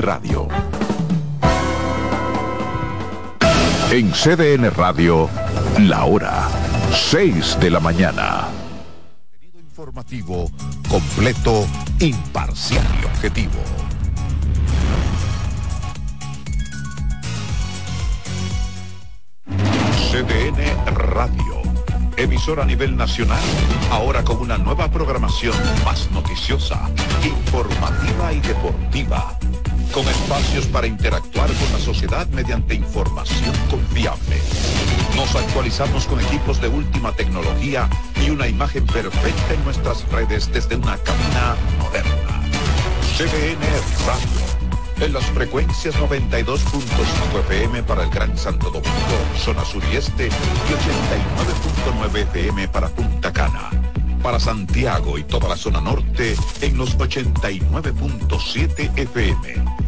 Radio. En CDN Radio, la hora 6 de la mañana. Informativo completo, imparcial y objetivo. CDN Radio emisora a nivel nacional, ahora con una nueva programación más noticiosa, informativa y deportiva, con espacios para interactuar con la sociedad mediante información confiable. Nos actualizamos con equipos de última tecnología y una imagen perfecta en nuestras redes desde una cabina moderna. CBN Radio en las frecuencias 92.5 FM para el Gran Santo Domingo, zona sur y este, y 89.9 FM para Punta Cana. Para Santiago y toda la zona norte en los 89.7 FM.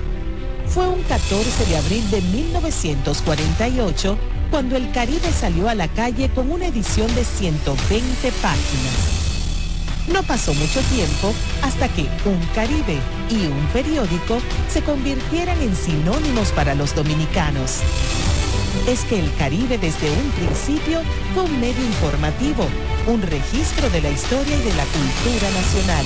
Fue un 14 de abril de 1948 cuando el Caribe salió a la calle con una edición de 120 páginas no pasó mucho tiempo hasta que un Caribe y un periódico se convirtieran en sinónimos para los dominicanos. Es que el Caribe desde un principio fue un medio informativo, un registro de la historia y de la cultura nacional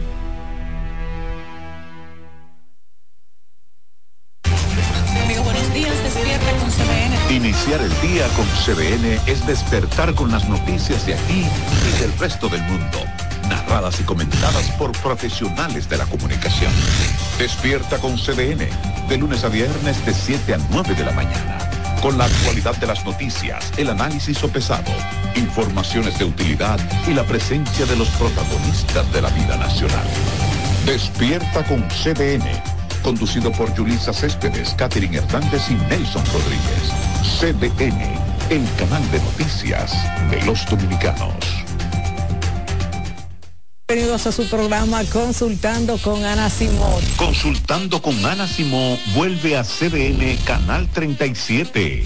El día con CBN es despertar con las noticias de aquí y del resto del mundo, narradas y comentadas por profesionales de la comunicación. Despierta con CBN, de lunes a viernes de 7 a 9 de la mañana, con la actualidad de las noticias, el análisis sopesado, informaciones de utilidad y la presencia de los protagonistas de la vida nacional. Despierta con CBN conducido por Julisa Céspedes, Catherine Hernández y Nelson Rodríguez. CDN, el canal de noticias de los dominicanos. Bienvenidos a su programa Consultando con Ana Simón. Consultando con Ana Simón vuelve a CDN Canal 37.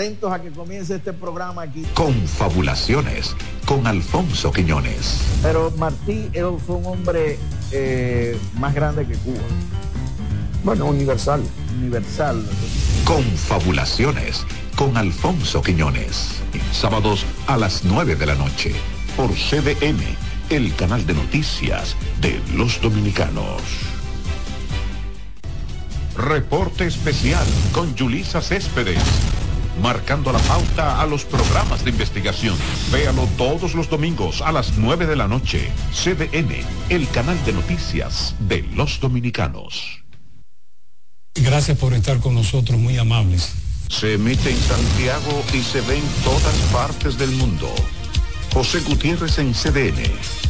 atentos a que comience este programa aquí. Confabulaciones con Alfonso Quiñones. Pero Martí él fue un hombre eh, más grande que Cuba. Bueno, universal. Universal. Confabulaciones con Alfonso Quiñones. Sábados a las 9 de la noche por CDN el canal de noticias de los dominicanos. Reporte especial con Julisa Céspedes. Marcando la pauta a los programas de investigación. Véalo todos los domingos a las 9 de la noche. CDN, el canal de noticias de los dominicanos. Gracias por estar con nosotros, muy amables. Se emite en Santiago y se ve en todas partes del mundo. José Gutiérrez en CDN.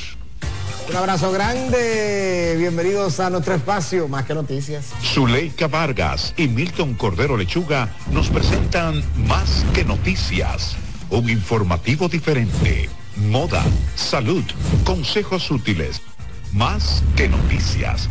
Un abrazo grande, bienvenidos a nuestro espacio, más que noticias. Zuleika Vargas y Milton Cordero Lechuga nos presentan Más que noticias, un informativo diferente, moda, salud, consejos útiles, más que noticias.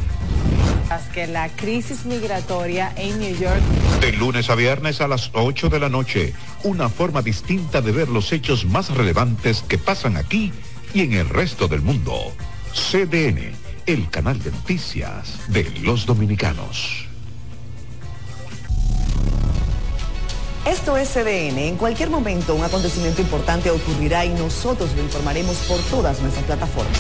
Que la crisis migratoria en New York. De lunes a viernes a las 8 de la noche, una forma distinta de ver los hechos más relevantes que pasan aquí y en el resto del mundo. CDN, el canal de noticias de los dominicanos. Esto es CDN. En cualquier momento un acontecimiento importante ocurrirá y nosotros lo informaremos por todas nuestras plataformas.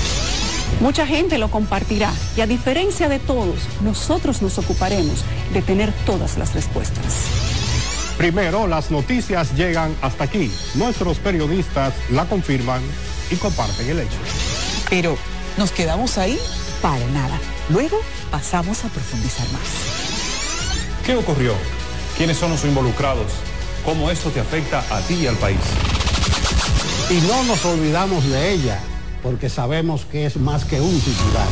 Mucha gente lo compartirá y a diferencia de todos, nosotros nos ocuparemos de tener todas las respuestas. Primero, las noticias llegan hasta aquí. Nuestros periodistas la confirman y comparten el hecho. Pero ¿Nos quedamos ahí? Para nada. Luego pasamos a profundizar más. ¿Qué ocurrió? ¿Quiénes son los involucrados? ¿Cómo esto te afecta a ti y al país? Y no nos olvidamos de ella, porque sabemos que es más que un titular.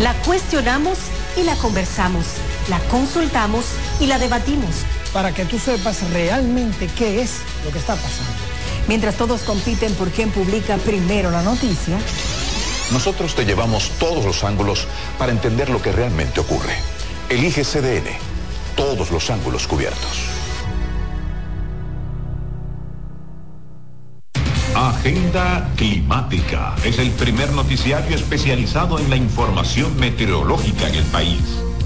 La cuestionamos y la conversamos, la consultamos y la debatimos. Para que tú sepas realmente qué es lo que está pasando. Mientras todos compiten por quién publica primero la noticia, nosotros te llevamos todos los ángulos para entender lo que realmente ocurre. Elige CDN, todos los ángulos cubiertos. Agenda Climática es el primer noticiario especializado en la información meteorológica en el país.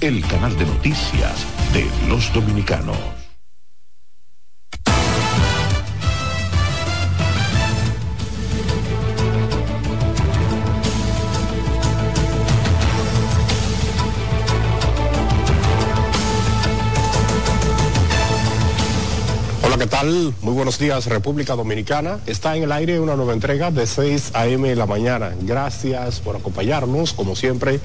el canal de noticias de los dominicanos. Hola, ¿qué tal? Muy buenos días, República Dominicana. Está en el aire una nueva entrega de 6 a.m. de la mañana. Gracias por acompañarnos, como siempre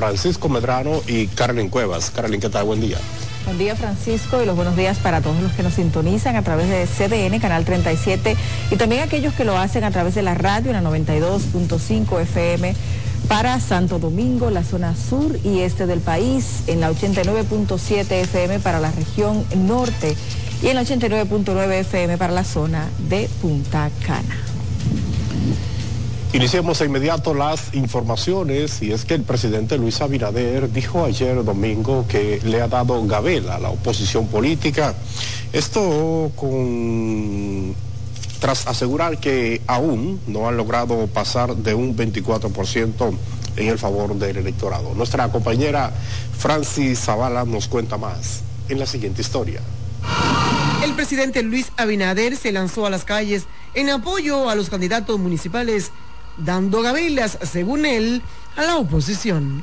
Francisco Medrano y Carolyn Cuevas. Carolyn, ¿qué tal? Buen día. Buen día Francisco y los buenos días para todos los que nos sintonizan a través de CDN, Canal 37 y también aquellos que lo hacen a través de la radio en la 92.5 FM para Santo Domingo, la zona sur y este del país, en la 89.7 FM para la región norte y en la 89.9 FM para la zona de Punta Cana. Iniciemos de inmediato las informaciones y es que el presidente Luis Abinader dijo ayer domingo que le ha dado gabela a la oposición política. Esto con tras asegurar que aún no han logrado pasar de un 24% en el favor del electorado. Nuestra compañera Francis Zavala nos cuenta más en la siguiente historia. El presidente Luis Abinader se lanzó a las calles en apoyo a los candidatos municipales dando gabelas, según él, a la oposición.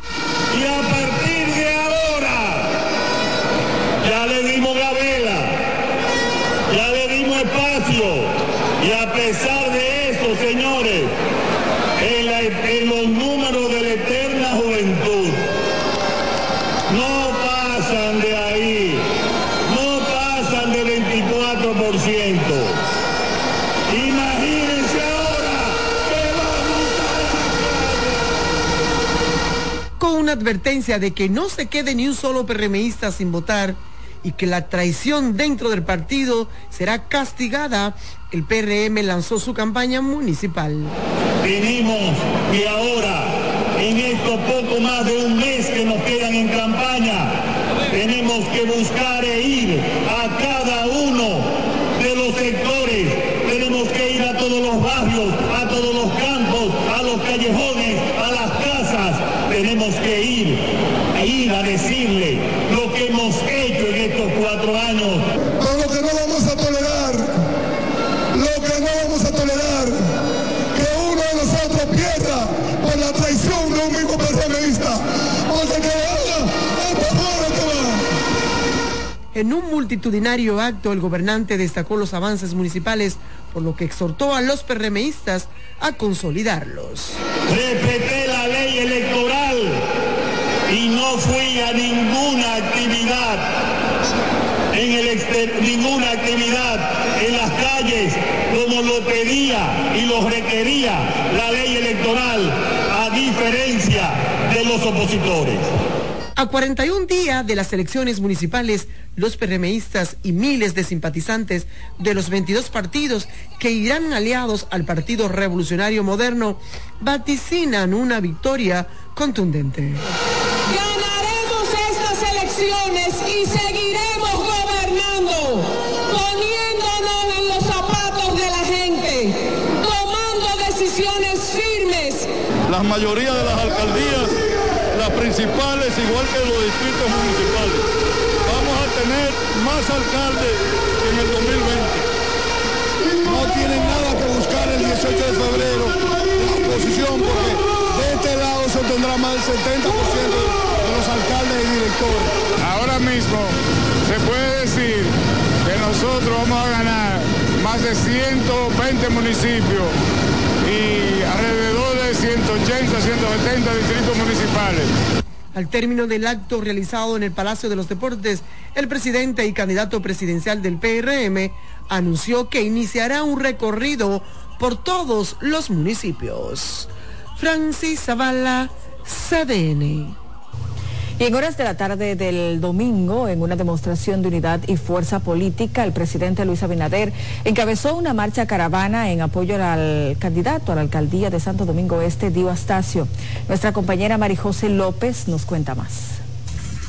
Una advertencia de que no se quede ni un solo PRMista sin votar y que la traición dentro del partido será castigada, el PRM lanzó su campaña municipal. Pedimos que ahora, en estos poco más de un mes que nos quedan en campaña, tenemos que buscar e ir a cada uno de los sectores, tenemos que ir a todos los barrios, a todos los campos, a los callejones, a las casas, tenemos que ir, a ir a decirle lo que hemos hecho en estos cuatro años. Con lo que no vamos a tolerar, lo que no vamos a tolerar, que uno de nosotros pierda por la traición de un mismo porque que vaya, va. En un multitudinario acto, el gobernante destacó los avances municipales, por lo que exhortó a los PRMistas a consolidarlos la ley electoral y no fui a ninguna actividad en el exter- ninguna actividad en las calles como lo pedía y lo requería la ley electoral a diferencia de los opositores. A 41 días de las elecciones municipales, los PRMistas y miles de simpatizantes de los 22 partidos que irán aliados al Partido Revolucionario Moderno vaticinan una victoria contundente. Y seguiremos gobernando, poniéndonos en los zapatos de la gente, tomando decisiones firmes. La mayoría de las alcaldías, las principales, igual que los distritos municipales. Vamos a tener más alcaldes que en el 2020. No tienen nada que buscar el 18 de febrero la oposición porque de este lado se obtendrá más del 70% de los alcaldes y directores. Ahora mismo se puede decir que nosotros vamos a ganar más de 120 municipios y alrededor de 180, 170 distritos municipales. Al término del acto realizado en el Palacio de los Deportes, el presidente y candidato presidencial del PRM anunció que iniciará un recorrido por todos los municipios. Francis Zavala, CDN. Y en horas de la tarde del domingo, en una demostración de unidad y fuerza política, el presidente Luis Abinader encabezó una marcha caravana en apoyo al candidato a la alcaldía de Santo Domingo Este, Dio Astacio. Nuestra compañera Marijose López nos cuenta más.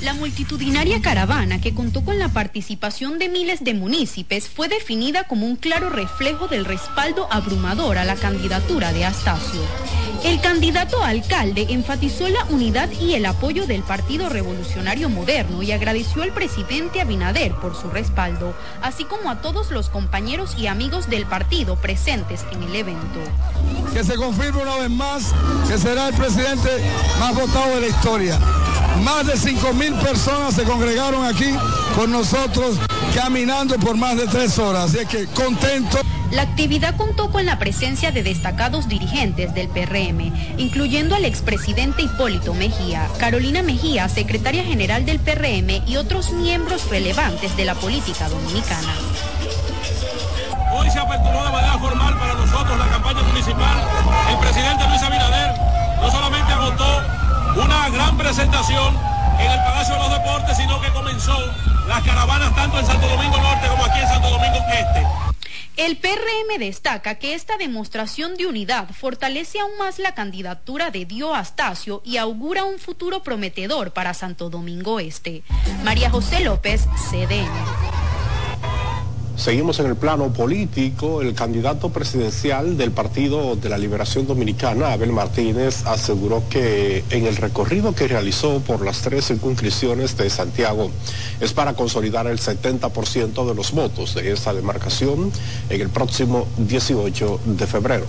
La multitudinaria caravana, que contó con la participación de miles de municipios, fue definida como un claro reflejo del respaldo abrumador a la candidatura de Astacio. El candidato a alcalde enfatizó la unidad y el apoyo del Partido Revolucionario Moderno y agradeció al presidente Abinader por su respaldo, así como a todos los compañeros y amigos del partido presentes en el evento. Que se confirme una vez más que será el presidente más votado de la historia. Más de 5 mil personas se congregaron aquí con nosotros caminando por más de tres horas. Así que contento. La actividad contó con la presencia de destacados dirigentes del PRM, incluyendo al expresidente Hipólito Mejía, Carolina Mejía, secretaria general del PRM y otros miembros relevantes de la política dominicana. Hoy se aperturó de manera formal para nosotros la campaña municipal. El presidente Luis Abinader no solamente agotó una gran presentación en el Palacio de los Deportes, sino que comenzó las caravanas tanto en Santo Domingo Norte como aquí en Santo Domingo Este. El PRM destaca que esta demostración de unidad fortalece aún más la candidatura de Dio Astacio y augura un futuro prometedor para Santo Domingo Este. María José López, CDN. Seguimos en el plano político. El candidato presidencial del Partido de la Liberación Dominicana, Abel Martínez, aseguró que en el recorrido que realizó por las tres circunscripciones de Santiago es para consolidar el 70% de los votos de esa demarcación en el próximo 18 de febrero.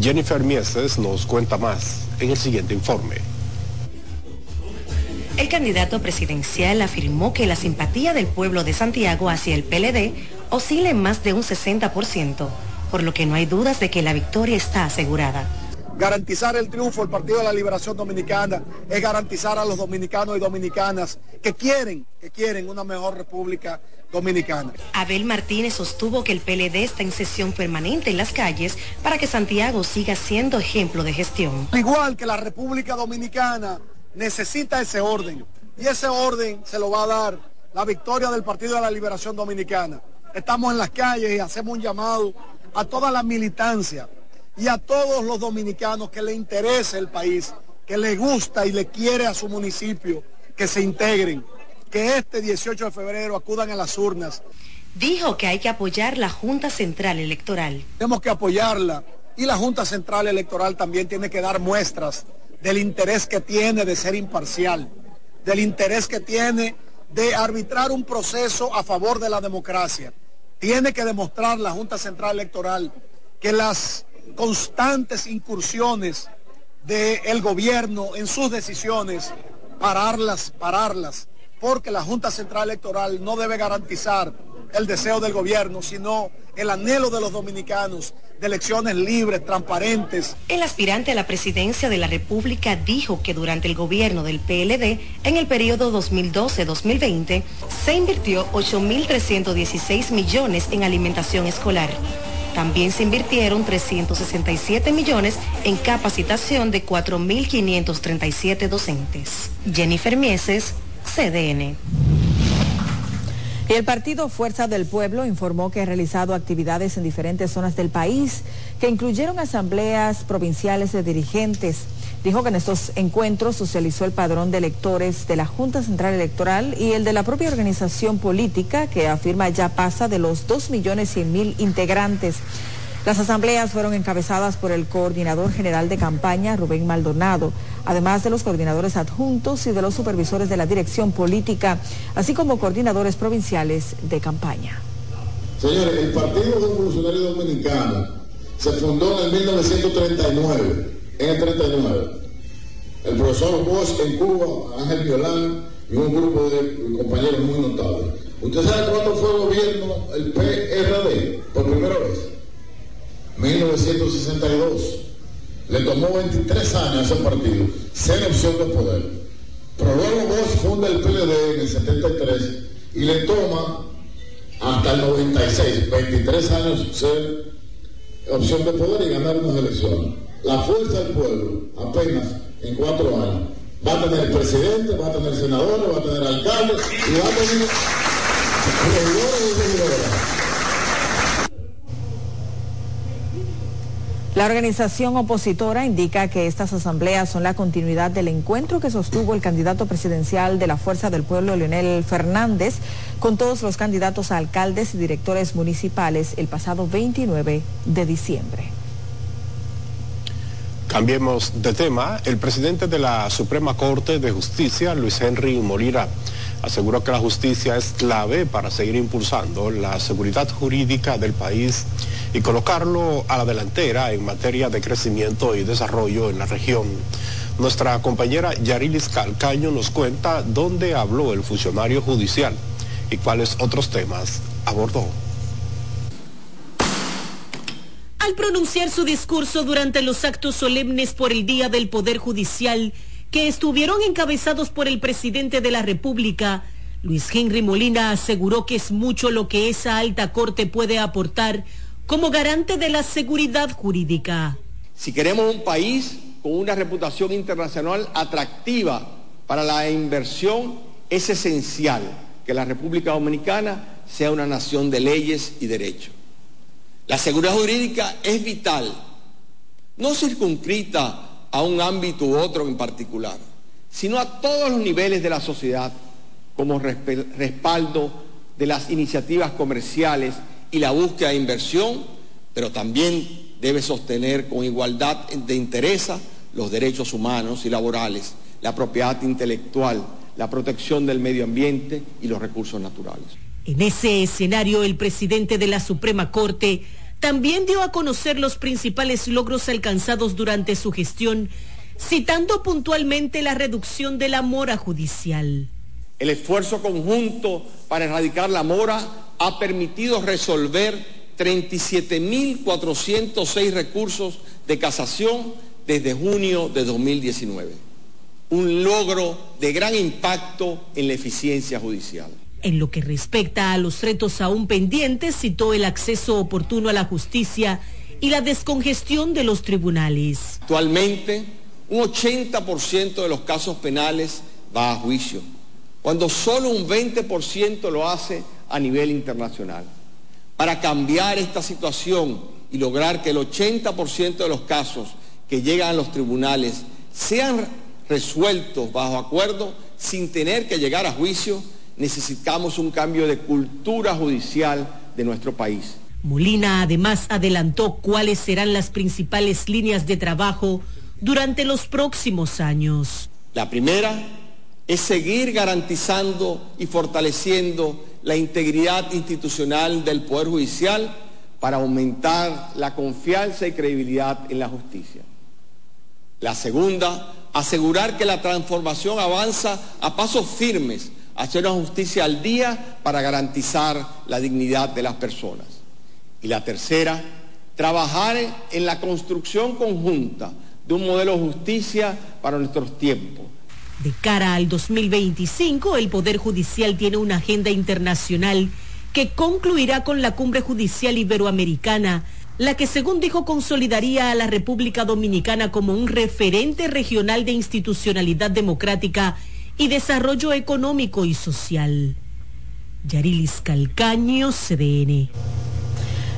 Jennifer Mieses nos cuenta más en el siguiente informe. El candidato presidencial afirmó que la simpatía del pueblo de Santiago hacia el PLD oscila en más de un 60%, por lo que no hay dudas de que la victoria está asegurada. Garantizar el triunfo del Partido de la Liberación Dominicana es garantizar a los dominicanos y dominicanas que quieren, que quieren una mejor república dominicana. Abel Martínez sostuvo que el PLD está en sesión permanente en las calles para que Santiago siga siendo ejemplo de gestión. Igual que la República Dominicana necesita ese orden. Y ese orden se lo va a dar la victoria del Partido de la Liberación Dominicana. Estamos en las calles y hacemos un llamado a toda la militancia y a todos los dominicanos que le interese el país, que le gusta y le quiere a su municipio, que se integren, que este 18 de febrero acudan a las urnas. Dijo que hay que apoyar la Junta Central Electoral. Tenemos que apoyarla y la Junta Central Electoral también tiene que dar muestras del interés que tiene de ser imparcial, del interés que tiene de arbitrar un proceso a favor de la democracia. Tiene que demostrar la Junta Central Electoral que las constantes incursiones del gobierno en sus decisiones, pararlas, pararlas, porque la Junta Central Electoral no debe garantizar el deseo del gobierno, sino el anhelo de los dominicanos de elecciones libres, transparentes. El aspirante a la presidencia de la República dijo que durante el gobierno del PLD, en el periodo 2012-2020, se invirtió 8.316 millones en alimentación escolar. También se invirtieron 367 millones en capacitación de 4.537 docentes. Jennifer Mieses, CDN. Y el partido Fuerza del Pueblo informó que ha realizado actividades en diferentes zonas del país que incluyeron asambleas provinciales de dirigentes. Dijo que en estos encuentros socializó el padrón de electores de la Junta Central Electoral y el de la propia organización política que afirma ya pasa de los 2.100.000 integrantes. Las asambleas fueron encabezadas por el coordinador general de campaña, Rubén Maldonado, además de los coordinadores adjuntos y de los supervisores de la dirección política, así como coordinadores provinciales de campaña. Señores, el Partido Revolucionario Dominicano se fundó en el 1939, en el 39. El profesor Bosch en Cuba, Ángel Violán y un grupo de compañeros muy notables. ¿Usted sabe cuándo fue el gobierno, el PRD, por primera vez? 1962. Le tomó 23 años a ese partido ser opción de poder. Luego Bosch funda el PLD en el 73 y le toma hasta el 96, 23 años ser opción de poder y ganar unas elecciones. La fuerza del pueblo, apenas en cuatro años, va a tener presidente, va a tener senadores, va a tener alcaldes y va a tener La organización opositora indica que estas asambleas son la continuidad del encuentro que sostuvo el candidato presidencial de la Fuerza del Pueblo, Leonel Fernández, con todos los candidatos a alcaldes y directores municipales el pasado 29 de diciembre. Cambiemos de tema. El presidente de la Suprema Corte de Justicia, Luis Henry Molina, aseguró que la justicia es clave para seguir impulsando la seguridad jurídica del país y colocarlo a la delantera en materia de crecimiento y desarrollo en la región. Nuestra compañera Yarilis Calcaño nos cuenta dónde habló el funcionario judicial y cuáles otros temas abordó. Al pronunciar su discurso durante los actos solemnes por el Día del Poder Judicial, que estuvieron encabezados por el presidente de la República, Luis Henry Molina aseguró que es mucho lo que esa alta corte puede aportar como garante de la seguridad jurídica. Si queremos un país con una reputación internacional atractiva para la inversión, es esencial que la República Dominicana sea una nación de leyes y derechos. La seguridad jurídica es vital, no circunscrita a un ámbito u otro en particular, sino a todos los niveles de la sociedad como respaldo de las iniciativas comerciales y la búsqueda de inversión, pero también debe sostener con igualdad de interés los derechos humanos y laborales, la propiedad intelectual, la protección del medio ambiente y los recursos naturales. En ese escenario, el presidente de la Suprema Corte también dio a conocer los principales logros alcanzados durante su gestión, citando puntualmente la reducción de la mora judicial. El esfuerzo conjunto para erradicar la mora ha permitido resolver 37.406 recursos de casación desde junio de 2019. Un logro de gran impacto en la eficiencia judicial. En lo que respecta a los retos aún pendientes, citó el acceso oportuno a la justicia y la descongestión de los tribunales. Actualmente un 80% de los casos penales va a juicio, cuando solo un 20% lo hace a nivel internacional. Para cambiar esta situación y lograr que el 80% de los casos que llegan a los tribunales sean resueltos bajo acuerdo sin tener que llegar a juicio, necesitamos un cambio de cultura judicial de nuestro país. Molina además adelantó cuáles serán las principales líneas de trabajo durante los próximos años. La primera es seguir garantizando y fortaleciendo la integridad institucional del Poder Judicial para aumentar la confianza y credibilidad en la justicia. La segunda, asegurar que la transformación avanza a pasos firmes una justicia al día para garantizar la dignidad de las personas. Y la tercera, trabajar en la construcción conjunta de un modelo de justicia para nuestros tiempos. De cara al 2025, el Poder Judicial tiene una agenda internacional que concluirá con la Cumbre Judicial Iberoamericana, la que según dijo consolidaría a la República Dominicana como un referente regional de institucionalidad democrática y desarrollo económico y social. Yarilis Calcaño, CDN.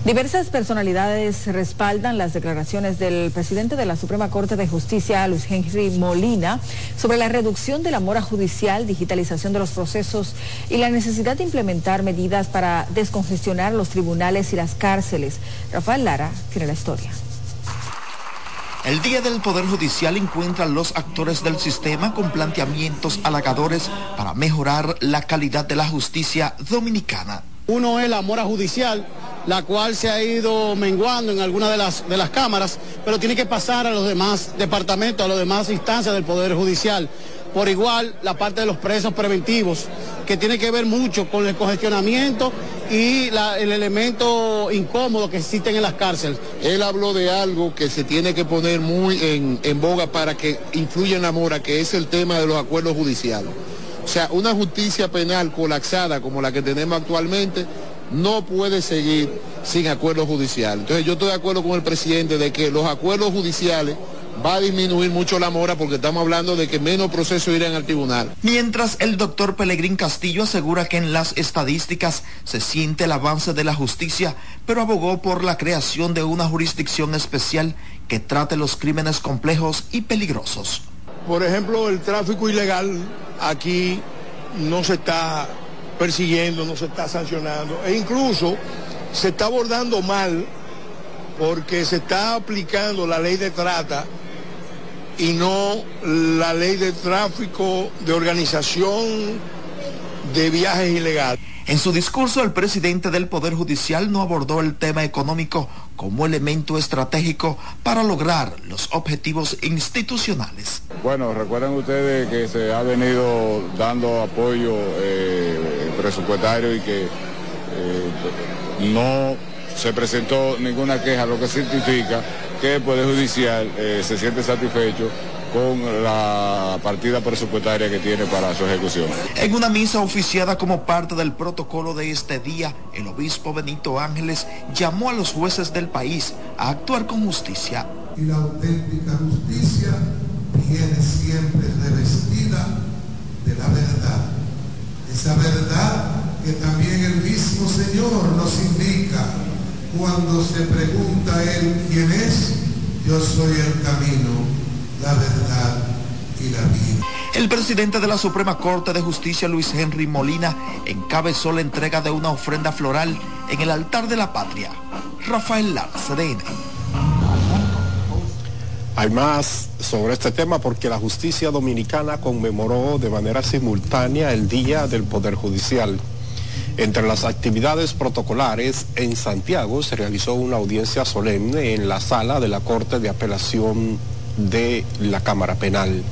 Diversas personalidades respaldan las declaraciones del presidente de la Suprema Corte de Justicia, Luis Henry Molina, sobre la reducción de la mora judicial, digitalización de los procesos y la necesidad de implementar medidas para descongestionar los tribunales y las cárceles. Rafael Lara tiene la historia. El Día del Poder Judicial encuentra a los actores del sistema con planteamientos halagadores para mejorar la calidad de la justicia dominicana. Uno es la mora judicial, la cual se ha ido menguando en algunas de las, de las cámaras, pero tiene que pasar a los demás departamentos, a las demás instancias del Poder Judicial. Por igual, la parte de los presos preventivos, que tiene que ver mucho con el congestionamiento y el elemento incómodo que existen en las cárceles. Él habló de algo que se tiene que poner muy en, en boga para que influya en la mora, que es el tema de los acuerdos judiciales. O sea, una justicia penal colapsada como la que tenemos actualmente no puede seguir sin acuerdo judicial. Entonces yo estoy de acuerdo con el presidente de que los acuerdos judiciales va a disminuir mucho la mora porque estamos hablando de que menos procesos irán al tribunal. Mientras el doctor Pelegrín Castillo asegura que en las estadísticas se siente el avance de la justicia, pero abogó por la creación de una jurisdicción especial que trate los crímenes complejos y peligrosos. Por ejemplo, el tráfico ilegal aquí no se está persiguiendo, no se está sancionando e incluso se está abordando mal porque se está aplicando la ley de trata y no la ley de tráfico de organización de viajes ilegales. En su discurso, el presidente del Poder Judicial no abordó el tema económico como elemento estratégico para lograr los objetivos institucionales. Bueno, recuerden ustedes que se ha venido dando apoyo eh, presupuestario y que eh, no se presentó ninguna queja, lo que significa que el Poder Judicial eh, se siente satisfecho con la partida presupuestaria que tiene para su ejecución. En una misa oficiada como parte del protocolo de este día, el obispo Benito Ángeles llamó a los jueces del país a actuar con justicia. Y la auténtica justicia viene siempre revestida de la verdad. Esa verdad que también el mismo Señor nos indica cuando se pregunta a Él quién es, yo soy el camino la verdad y la vida. El presidente de la Suprema Corte de Justicia, Luis Henry Molina, encabezó la entrega de una ofrenda floral en el altar de la patria. Rafael Lar, Hay más sobre este tema porque la justicia dominicana conmemoró de manera simultánea el Día del Poder Judicial. Entre las actividades protocolares, en Santiago se realizó una audiencia solemne en la sala de la Corte de Apelación de la Cámara Penal,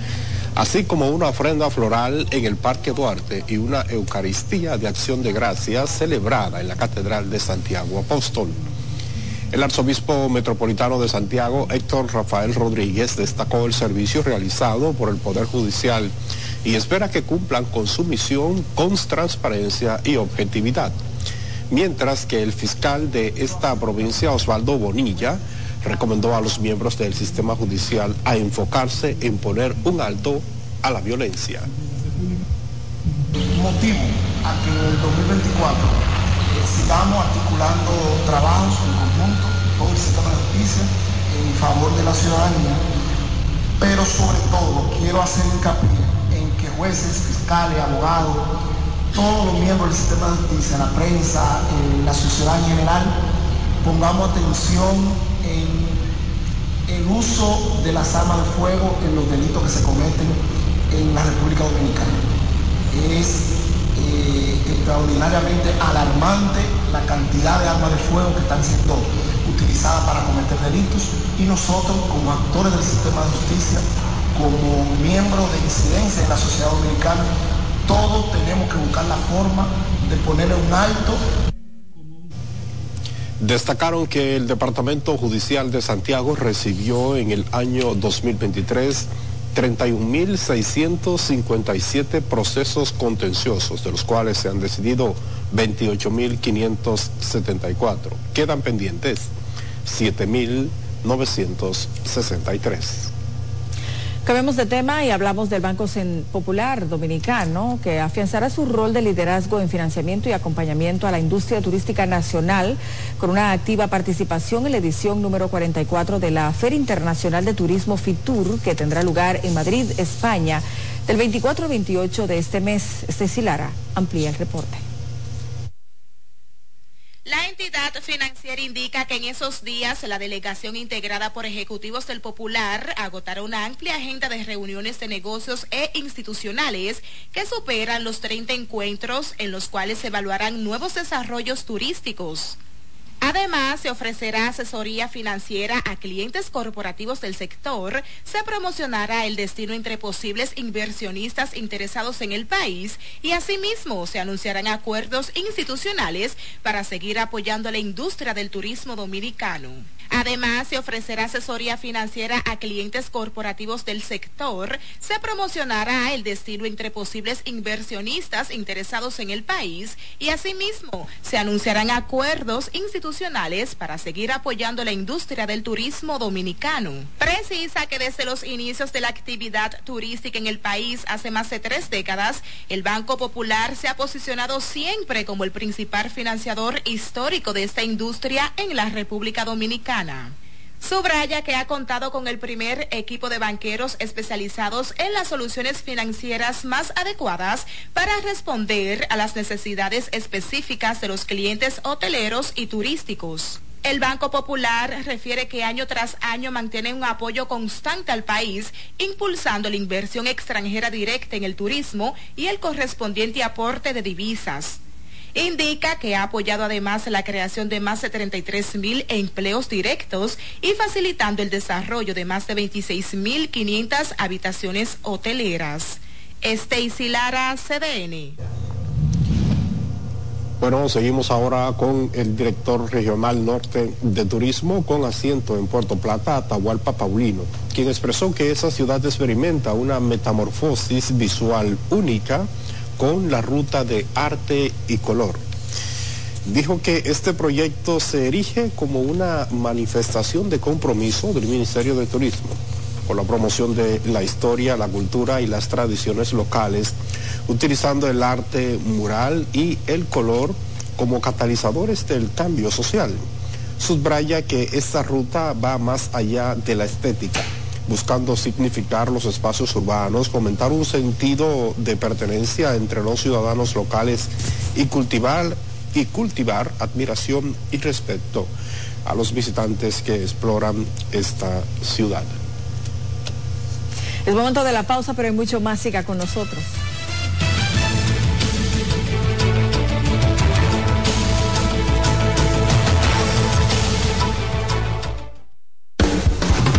así como una ofrenda floral en el Parque Duarte y una Eucaristía de Acción de Gracias celebrada en la Catedral de Santiago Apóstol. El arzobispo metropolitano de Santiago, Héctor Rafael Rodríguez, destacó el servicio realizado por el Poder Judicial y espera que cumplan con su misión con transparencia y objetividad. Mientras que el fiscal de esta provincia, Osvaldo Bonilla, recomendó a los miembros del sistema judicial a enfocarse en poner un alto a la violencia. Motivo a que en el 2024 sigamos articulando trabajos en conjunto, todo el sistema de justicia en favor de la ciudadanía, pero sobre todo quiero hacer hincapié jueces, fiscales, abogados, todos los miembros del sistema de justicia, la prensa, eh, la sociedad en general, pongamos atención en el uso de las armas de fuego en los delitos que se cometen en la República Dominicana. Es eh, extraordinariamente alarmante la cantidad de armas de fuego que están siendo utilizadas para cometer delitos y nosotros como actores del sistema de justicia, como miembros de incidencia en la sociedad dominicana, todos tenemos que buscar la forma de ponerle un alto. Destacaron que el Departamento Judicial de Santiago recibió en el año 2023 31.657 procesos contenciosos, de los cuales se han decidido 28.574. Quedan pendientes 7.963. Cambiemos de tema y hablamos del Banco Popular Dominicano, que afianzará su rol de liderazgo en financiamiento y acompañamiento a la industria turística nacional con una activa participación en la edición número 44 de la Feria Internacional de Turismo FITUR, que tendrá lugar en Madrid, España, del 24 al 28 de este mes. Cecilara amplía el reporte. La entidad financiera indica que en esos días la delegación integrada por ejecutivos del Popular agotará una amplia agenda de reuniones de negocios e institucionales que superan los 30 encuentros en los cuales se evaluarán nuevos desarrollos turísticos. Además, se ofrecerá asesoría financiera a clientes corporativos del sector, se promocionará el destino entre posibles inversionistas interesados en el país y asimismo se anunciarán acuerdos institucionales para seguir apoyando la industria del turismo dominicano. Además, se ofrecerá asesoría financiera a clientes corporativos del sector, se promocionará el destino entre posibles inversionistas interesados en el país y asimismo se anunciarán acuerdos para seguir apoyando la industria del turismo dominicano. Precisa que desde los inicios de la actividad turística en el país hace más de tres décadas, el Banco Popular se ha posicionado siempre como el principal financiador histórico de esta industria en la República Dominicana. Subraya que ha contado con el primer equipo de banqueros especializados en las soluciones financieras más adecuadas para responder a las necesidades específicas de los clientes hoteleros y turísticos. El Banco Popular refiere que año tras año mantiene un apoyo constante al país, impulsando la inversión extranjera directa en el turismo y el correspondiente aporte de divisas. Indica que ha apoyado además la creación de más de 33 mil empleos directos y facilitando el desarrollo de más de 26 mil 500 habitaciones hoteleras. Stacy Lara, CDN. Bueno, seguimos ahora con el director regional norte de turismo con asiento en Puerto Plata, Atahualpa Paulino, quien expresó que esa ciudad experimenta una metamorfosis visual única con la ruta de arte y color. Dijo que este proyecto se erige como una manifestación de compromiso del Ministerio de Turismo por la promoción de la historia, la cultura y las tradiciones locales, utilizando el arte mural y el color como catalizadores del cambio social. Subraya que esta ruta va más allá de la estética buscando significar los espacios urbanos, fomentar un sentido de pertenencia entre los ciudadanos locales y cultivar, y cultivar admiración y respeto a los visitantes que exploran esta ciudad. Es momento de la pausa, pero hay mucho más. Siga con nosotros.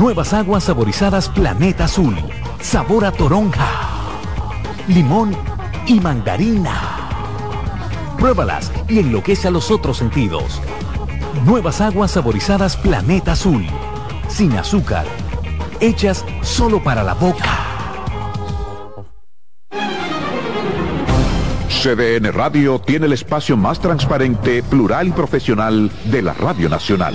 Nuevas aguas saborizadas Planeta Azul. Sabor a toronja, limón y mandarina. Pruébalas y enloquece a los otros sentidos. Nuevas aguas saborizadas Planeta Azul. Sin azúcar. Hechas solo para la boca. CDN Radio tiene el espacio más transparente, plural y profesional de la Radio Nacional.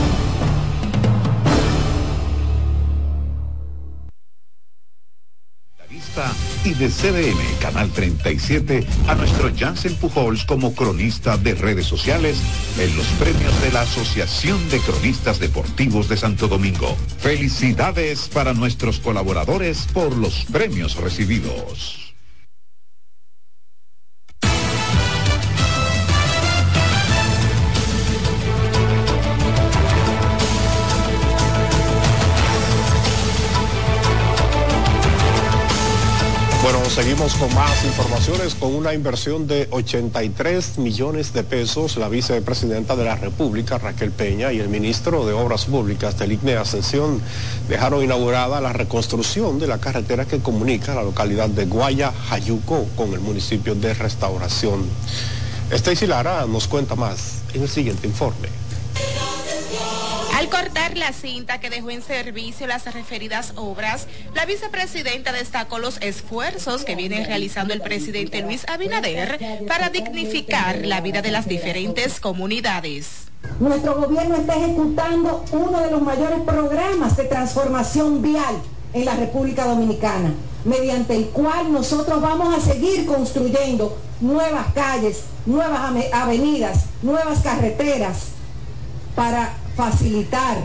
Y de CDN, Canal 37, a nuestro Jansen Pujols como cronista de redes sociales en los premios de la Asociación de Cronistas Deportivos de Santo Domingo. Felicidades para nuestros colaboradores por los premios recibidos. Seguimos con más informaciones. Con una inversión de 83 millones de pesos, la vicepresidenta de la República, Raquel Peña, y el ministro de Obras Públicas del ICNE Ascensión dejaron inaugurada la reconstrucción de la carretera que comunica la localidad de Guaya, Jayuco, con el municipio de Restauración. Stacy Lara nos cuenta más en el siguiente informe. Al cortar la cinta que dejó en servicio las referidas obras, la vicepresidenta destacó los esfuerzos que viene realizando el presidente Luis Abinader para dignificar la vida de las diferentes comunidades. Nuestro gobierno está ejecutando uno de los mayores programas de transformación vial en la República Dominicana, mediante el cual nosotros vamos a seguir construyendo nuevas calles, nuevas avenidas, nuevas carreteras para facilitar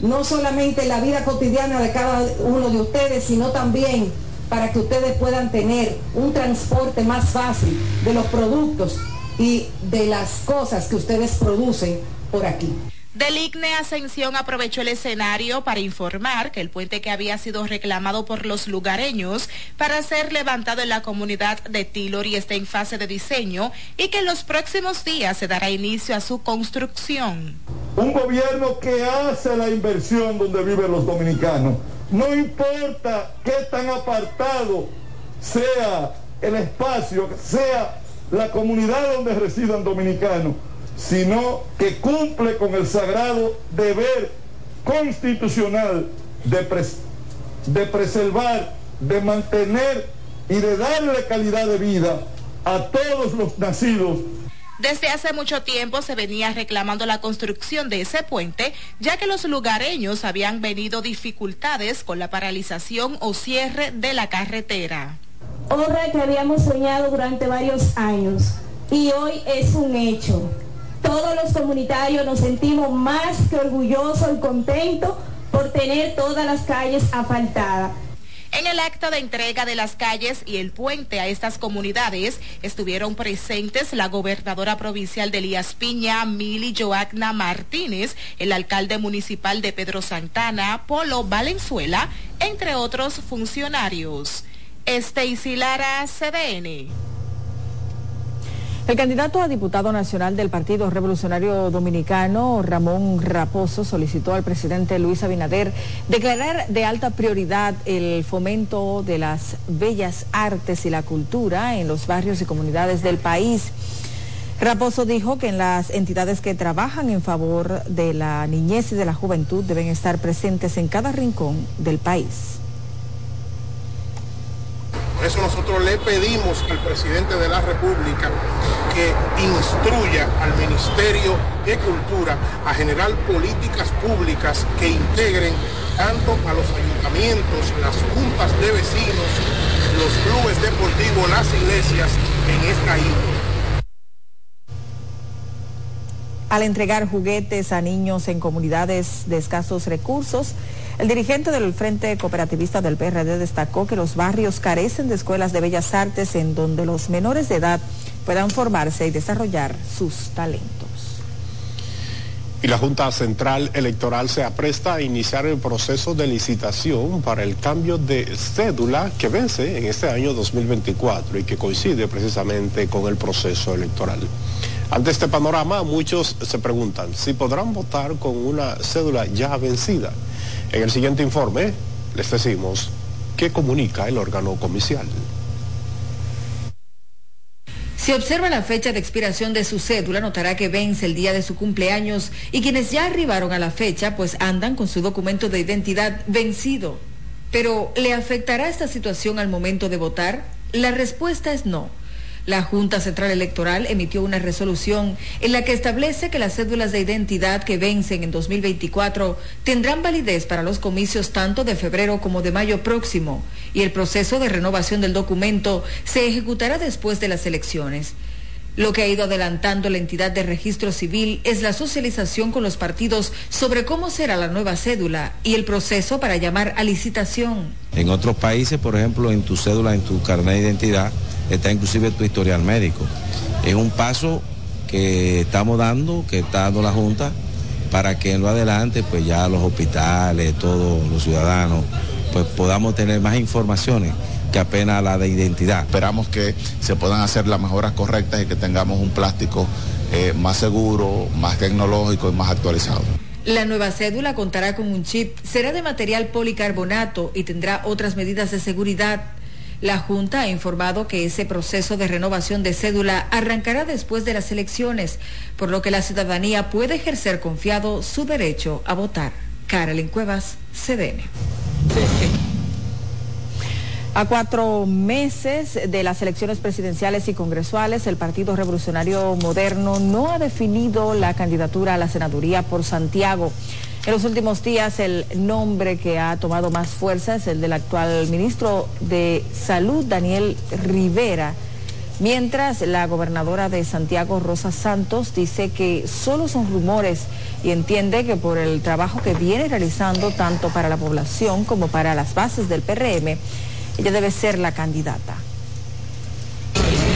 no solamente la vida cotidiana de cada uno de ustedes, sino también para que ustedes puedan tener un transporte más fácil de los productos y de las cosas que ustedes producen por aquí. Deligne Ascensión aprovechó el escenario para informar que el puente que había sido reclamado por los lugareños para ser levantado en la comunidad de Tilori está en fase de diseño y que en los próximos días se dará inicio a su construcción. Un gobierno que hace la inversión donde viven los dominicanos. No importa qué tan apartado sea el espacio, sea la comunidad donde residan dominicanos sino que cumple con el sagrado deber constitucional de, de preservar, de mantener y de darle calidad de vida a todos los nacidos desde hace mucho tiempo se venía reclamando la construcción de ese puente, ya que los lugareños habían venido dificultades con la paralización o cierre de la carretera. Obra que habíamos soñado durante varios años y hoy es un hecho todos los comunitarios nos sentimos más que orgullosos y contentos por tener todas las calles asfaltadas. En el acto de entrega de las calles y el puente a estas comunidades estuvieron presentes la gobernadora provincial de Elías Piña, Mili Joagna Martínez, el alcalde municipal de Pedro Santana, Polo Valenzuela, entre otros funcionarios. Este Lara, CDN. El candidato a diputado nacional del Partido Revolucionario Dominicano, Ramón Raposo, solicitó al presidente Luis Abinader declarar de alta prioridad el fomento de las bellas artes y la cultura en los barrios y comunidades del país. Raposo dijo que en las entidades que trabajan en favor de la niñez y de la juventud deben estar presentes en cada rincón del país. nosotros le pedimos al presidente de la República que instruya al Ministerio de Cultura a generar políticas públicas que integren tanto a los ayuntamientos, las juntas de vecinos, los clubes deportivos, las iglesias en esta isla. Al entregar juguetes a niños en comunidades de escasos recursos, el dirigente del Frente Cooperativista del PRD destacó que los barrios carecen de escuelas de bellas artes en donde los menores de edad puedan formarse y desarrollar sus talentos. Y la Junta Central Electoral se apresta a iniciar el proceso de licitación para el cambio de cédula que vence en este año 2024 y que coincide precisamente con el proceso electoral. Ante este panorama, muchos se preguntan si podrán votar con una cédula ya vencida. En el siguiente informe les decimos qué comunica el órgano comicial. Si observa la fecha de expiración de su cédula, notará que vence el día de su cumpleaños y quienes ya arribaron a la fecha, pues andan con su documento de identidad vencido. Pero, ¿le afectará esta situación al momento de votar? La respuesta es no. La Junta Central Electoral emitió una resolución en la que establece que las cédulas de identidad que vencen en 2024 tendrán validez para los comicios tanto de febrero como de mayo próximo y el proceso de renovación del documento se ejecutará después de las elecciones. Lo que ha ido adelantando la entidad de registro civil es la socialización con los partidos sobre cómo será la nueva cédula y el proceso para llamar a licitación. En otros países, por ejemplo, en tu cédula, en tu carnet de identidad, está inclusive tu historial médico. Es un paso que estamos dando, que está dando la Junta, para que en lo adelante, pues ya los hospitales, todos los ciudadanos, pues podamos tener más informaciones que apenas la de identidad. Esperamos que se puedan hacer las mejoras correctas y que tengamos un plástico eh, más seguro, más tecnológico y más actualizado. La nueva cédula contará con un chip, será de material policarbonato y tendrá otras medidas de seguridad. La Junta ha informado que ese proceso de renovación de cédula arrancará después de las elecciones, por lo que la ciudadanía puede ejercer confiado su derecho a votar. Carolyn Cuevas, CDN. A cuatro meses de las elecciones presidenciales y congresuales, el Partido Revolucionario Moderno no ha definido la candidatura a la senaduría por Santiago. En los últimos días el nombre que ha tomado más fuerza es el del actual ministro de Salud, Daniel Rivera, mientras la gobernadora de Santiago, Rosa Santos, dice que solo son rumores y entiende que por el trabajo que viene realizando tanto para la población como para las bases del PRM, ella debe ser la candidata.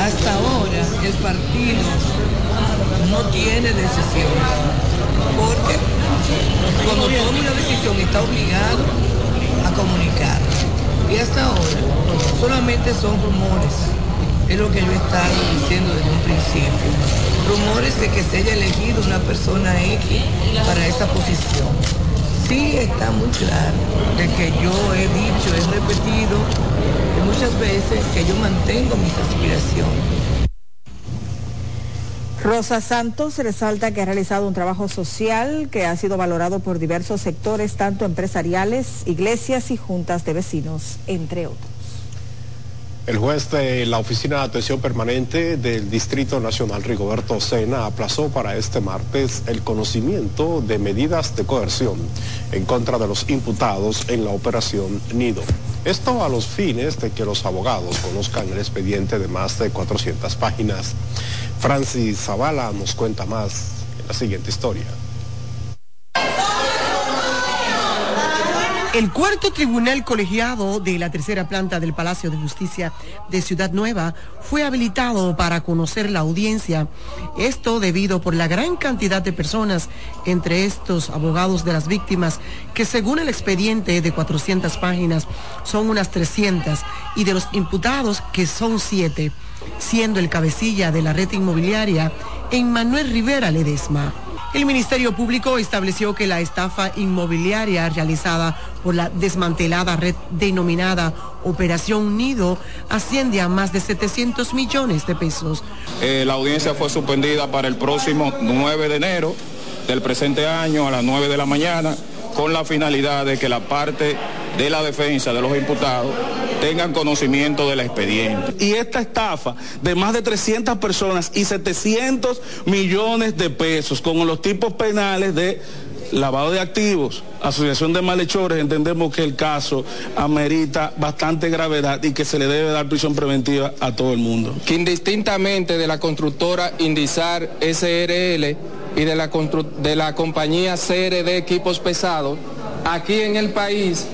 Hasta ahora el partido no tiene decisión, cuando toma una decisión está obligado a comunicar. Y hasta ahora solamente son rumores, es lo que yo he estado diciendo desde un principio. Rumores de que se haya elegido una persona X para esa posición. Sí está muy claro de que yo he dicho, he repetido muchas veces que yo mantengo mis aspiraciones Rosa Santos resalta que ha realizado un trabajo social que ha sido valorado por diversos sectores, tanto empresariales, iglesias y juntas de vecinos, entre otros. El juez de la Oficina de Atención Permanente del Distrito Nacional, Rigoberto Sena, aplazó para este martes el conocimiento de medidas de coerción en contra de los imputados en la operación Nido. Esto a los fines de que los abogados conozcan el expediente de más de 400 páginas. Francis Zavala nos cuenta más en la siguiente historia. El cuarto tribunal colegiado de la tercera planta del Palacio de Justicia de Ciudad Nueva fue habilitado para conocer la audiencia. Esto debido por la gran cantidad de personas, entre estos abogados de las víctimas, que según el expediente de 400 páginas son unas 300, y de los imputados que son 7 siendo el cabecilla de la red inmobiliaria Emmanuel Rivera Ledesma. El Ministerio Público estableció que la estafa inmobiliaria realizada por la desmantelada red denominada Operación Nido asciende a más de 700 millones de pesos. Eh, la audiencia fue suspendida para el próximo 9 de enero del presente año a las 9 de la mañana con la finalidad de que la parte de la defensa de los imputados tengan conocimiento del expediente. Y esta estafa de más de 300 personas y 700 millones de pesos con los tipos penales de lavado de activos, asociación de malhechores, entendemos que el caso amerita bastante gravedad y que se le debe dar prisión preventiva a todo el mundo. Que indistintamente de la constructora Indizar SRL y de la, de la compañía CRD Equipos Pesados, aquí en el país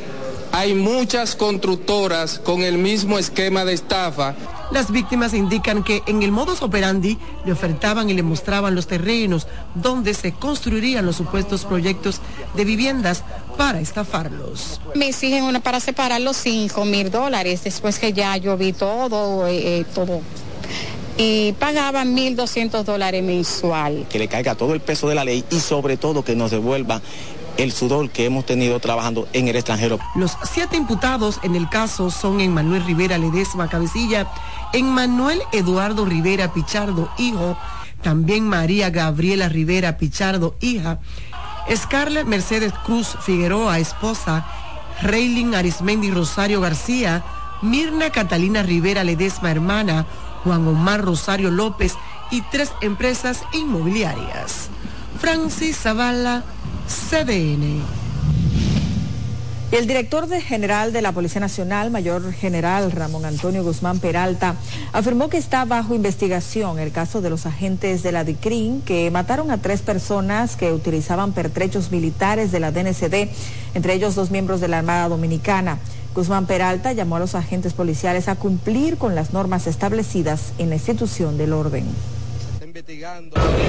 hay muchas constructoras con el mismo esquema de estafa. Las víctimas indican que en el modus operandi le ofertaban y le mostraban los terrenos donde se construirían los supuestos proyectos de viviendas para estafarlos. Me exigen una para separar los 5 mil dólares después que ya yo vi todo, eh, eh todo y pagaban 1.200 dólares mensual. Que le caiga todo el peso de la ley y sobre todo que nos devuelva el sudor que hemos tenido trabajando en el extranjero. Los siete imputados en el caso son Emmanuel Rivera Ledesma Cabecilla, Emmanuel Eduardo Rivera Pichardo, hijo, también María Gabriela Rivera Pichardo, hija, Scarlett Mercedes Cruz Figueroa, esposa, Reylin Arismendi Rosario García, Mirna Catalina Rivera Ledesma, hermana, Juan Omar Rosario López y tres empresas inmobiliarias. Francis Zavala, CDN. El director general de la Policía Nacional, Mayor General Ramón Antonio Guzmán Peralta, afirmó que está bajo investigación el caso de los agentes de la DICRIN que mataron a tres personas que utilizaban pertrechos militares de la DNCD, entre ellos dos miembros de la Armada Dominicana. Guzmán Peralta llamó a los agentes policiales a cumplir con las normas establecidas en la institución del orden.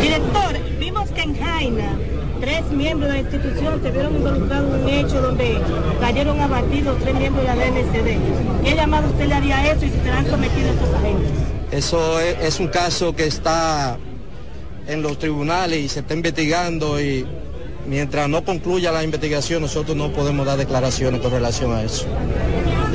Director, vimos que en Jaina tres miembros de la institución se vieron involucrados en un hecho donde cayeron abatidos tres miembros de la DNCD. ¿Qué llamado usted le haría eso y si serán cometidos estos agentes? Eso es un caso que está en los tribunales y se está investigando y mientras no concluya la investigación nosotros no podemos dar declaraciones con relación a eso.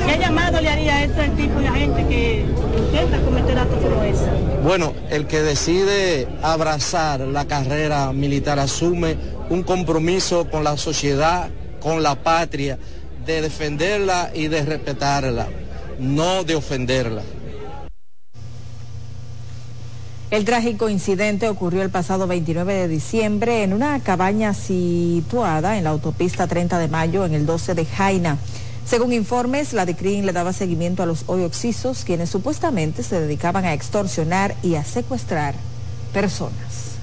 ¿Qué llamado le haría a ese tipo de gente que intenta cometer actos como ese? Bueno, el que decide abrazar la carrera militar asume un compromiso con la sociedad, con la patria, de defenderla y de respetarla, no de ofenderla. El trágico incidente ocurrió el pasado 29 de diciembre en una cabaña situada en la autopista 30 de mayo en el 12 de Jaina. Según informes, la DICRIN le daba seguimiento a los hoy oxisos, quienes supuestamente se dedicaban a extorsionar y a secuestrar personas.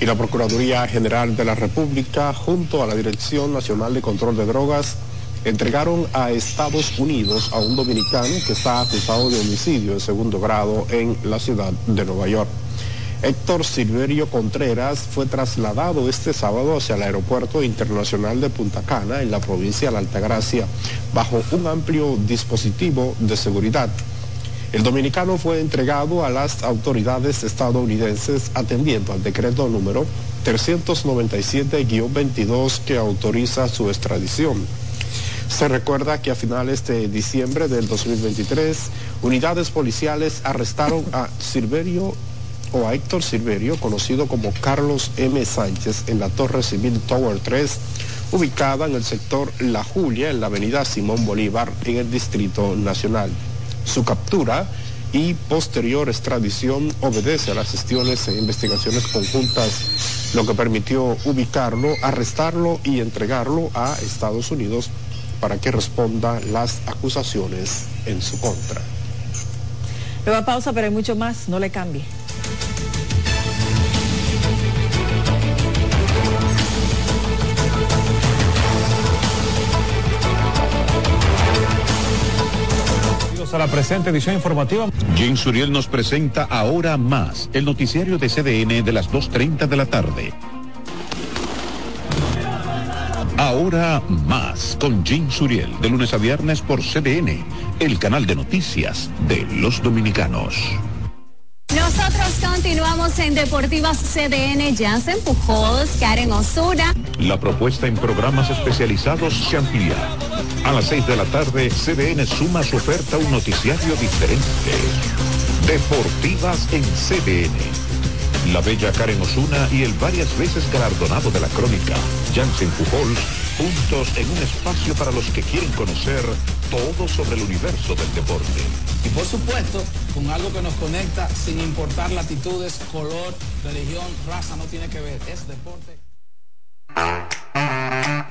Y la Procuraduría General de la República, junto a la Dirección Nacional de Control de Drogas, entregaron a Estados Unidos a un dominicano que está acusado de homicidio de segundo grado en la ciudad de Nueva York. Héctor Silverio Contreras fue trasladado este sábado hacia el Aeropuerto Internacional de Punta Cana, en la provincia de la Altagracia, bajo un amplio dispositivo de seguridad. El dominicano fue entregado a las autoridades estadounidenses atendiendo al decreto número 397-22 que autoriza su extradición. Se recuerda que a finales de diciembre del 2023, unidades policiales arrestaron a Silverio o a Héctor Silverio, conocido como Carlos M. Sánchez, en la Torre Civil Tower 3, ubicada en el sector La Julia, en la avenida Simón Bolívar, en el Distrito Nacional. Su captura y posterior extradición obedece a las gestiones e investigaciones conjuntas, lo que permitió ubicarlo, arrestarlo y entregarlo a Estados Unidos para que responda las acusaciones en su contra. Nueva pausa, pero hay mucho más, no le cambie. a la presente edición informativa. Jim Suriel nos presenta ahora más el noticiario de CDN de las 2.30 de la tarde. Ahora más con Jim Suriel de lunes a viernes por CDN, el canal de noticias de los dominicanos. Nosotros continuamos en Deportivas CDN, Jansen Pujols, Karen Osuna. La propuesta en programas especializados se amplía. A las 6 de la tarde, CDN suma su oferta a un noticiario diferente. Deportivas en CDN. La bella Karen Osuna y el varias veces galardonado de la crónica, Jansen Pujols, Juntos en un espacio para los que quieren conocer todo sobre el universo del deporte. Y por supuesto, con algo que nos conecta sin importar latitudes, color, religión, raza, no tiene que ver, es deporte.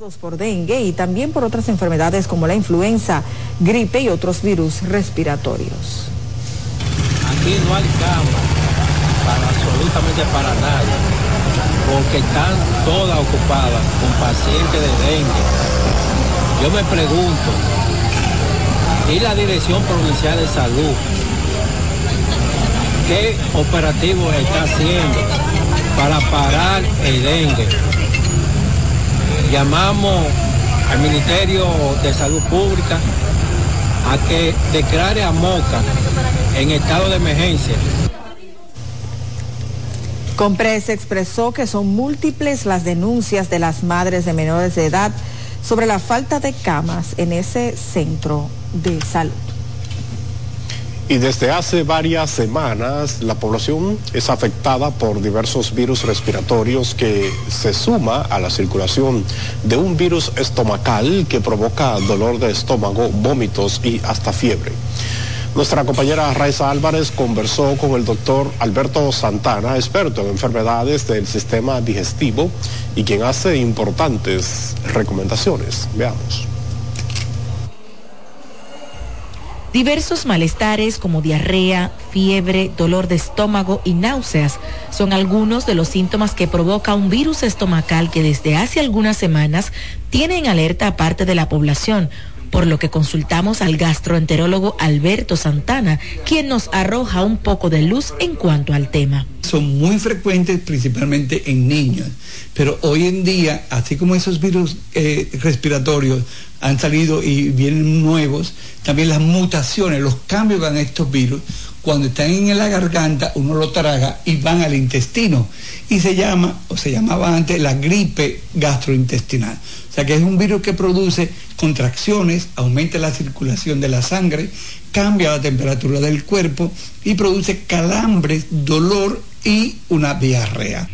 por dengue y también por otras enfermedades como la influenza, gripe y otros virus respiratorios. Aquí no hay cama absolutamente para nadie, porque están todas ocupadas con pacientes de dengue. Yo me pregunto, ¿y la Dirección Provincial de Salud qué operativo está haciendo para parar el dengue? Llamamos al Ministerio de Salud Pública a que declare a Moca en estado de emergencia. Compres expresó que son múltiples las denuncias de las madres de menores de edad sobre la falta de camas en ese centro de salud. Y desde hace varias semanas la población es afectada por diversos virus respiratorios que se suma a la circulación de un virus estomacal que provoca dolor de estómago, vómitos y hasta fiebre. Nuestra compañera Raiza Álvarez conversó con el doctor Alberto Santana, experto en enfermedades del sistema digestivo y quien hace importantes recomendaciones. Veamos. Diversos malestares como diarrea, fiebre, dolor de estómago y náuseas son algunos de los síntomas que provoca un virus estomacal que desde hace algunas semanas tiene en alerta a parte de la población, por lo que consultamos al gastroenterólogo Alberto Santana, quien nos arroja un poco de luz en cuanto al tema. Son muy frecuentes principalmente en niños, pero hoy en día, así como esos virus eh, respiratorios han salido y vienen nuevos, también las mutaciones, los cambios que dan estos virus, cuando están en la garganta, uno lo traga y van al intestino. Y se llama, o se llamaba antes, la gripe gastrointestinal. O sea que es un virus que produce contracciones, aumenta la circulación de la sangre, cambia la temperatura del cuerpo y produce calambres, dolor y una diarrea.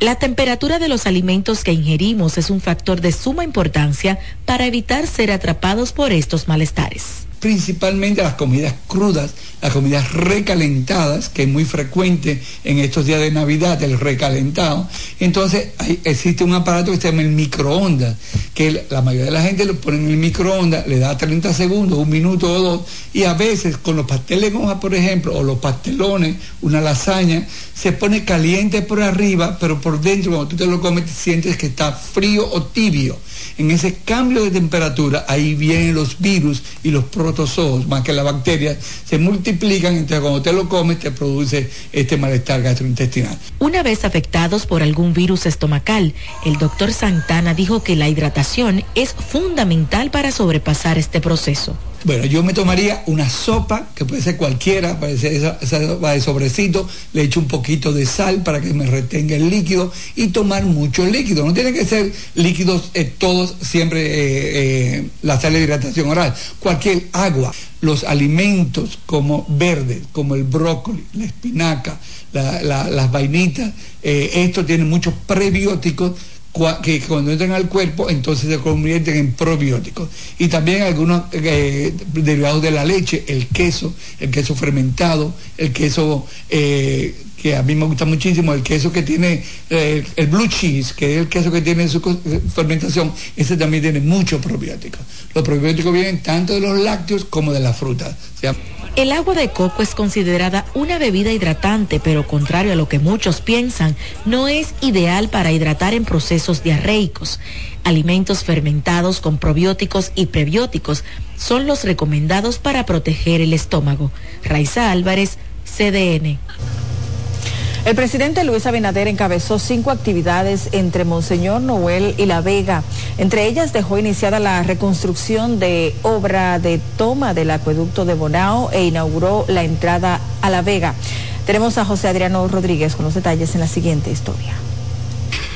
La temperatura de los alimentos que ingerimos es un factor de suma importancia para evitar ser atrapados por estos malestares principalmente las comidas crudas, las comidas recalentadas, que es muy frecuente en estos días de Navidad, el recalentado. Entonces existe un aparato que se llama el microondas, que la mayoría de la gente lo pone en el microondas, le da 30 segundos, un minuto o dos, y a veces con los pasteles de por ejemplo, o los pastelones, una lasaña, se pone caliente por arriba, pero por dentro cuando tú te lo comes sientes que está frío o tibio. En ese cambio de temperatura, ahí vienen los virus y los protozoos, más que las bacterias, se multiplican, entonces cuando te lo comes te produce este malestar gastrointestinal. Una vez afectados por algún virus estomacal, el doctor Santana dijo que la hidratación es fundamental para sobrepasar este proceso. Bueno, yo me tomaría una sopa, que puede ser cualquiera, puede ser esa, sopa de sobrecito, le echo un poquito de sal para que me retenga el líquido y tomar mucho líquido. No tiene que ser líquidos eh, todos siempre eh, eh, la sal de hidratación oral. Cualquier agua, los alimentos como verdes, como el brócoli, la espinaca, la- la- las vainitas, esto tiene muchos prebióticos que cuando entran al cuerpo entonces se convierten en probióticos. Y también algunos eh, derivados de la leche el queso el queso fermentado el queso eh, que a mí me gusta muchísimo el queso que tiene eh, el blue cheese que es el queso que tiene su eh, fermentación ese también tiene muchos probióticos los probióticos vienen tanto de los lácteos como de las frutas El agua de coco es considerada una bebida hidratante, pero contrario a lo que muchos piensan, no es ideal para hidratar en procesos diarreicos. Alimentos fermentados con probióticos y prebióticos son los recomendados para proteger el estómago. Raiza Álvarez, CDN. El presidente Luis Abinader encabezó cinco actividades entre Monseñor Noel y La Vega. Entre ellas dejó iniciada la reconstrucción de obra de toma del acueducto de Bonao e inauguró la entrada a La Vega. Tenemos a José Adriano Rodríguez con los detalles en la siguiente historia.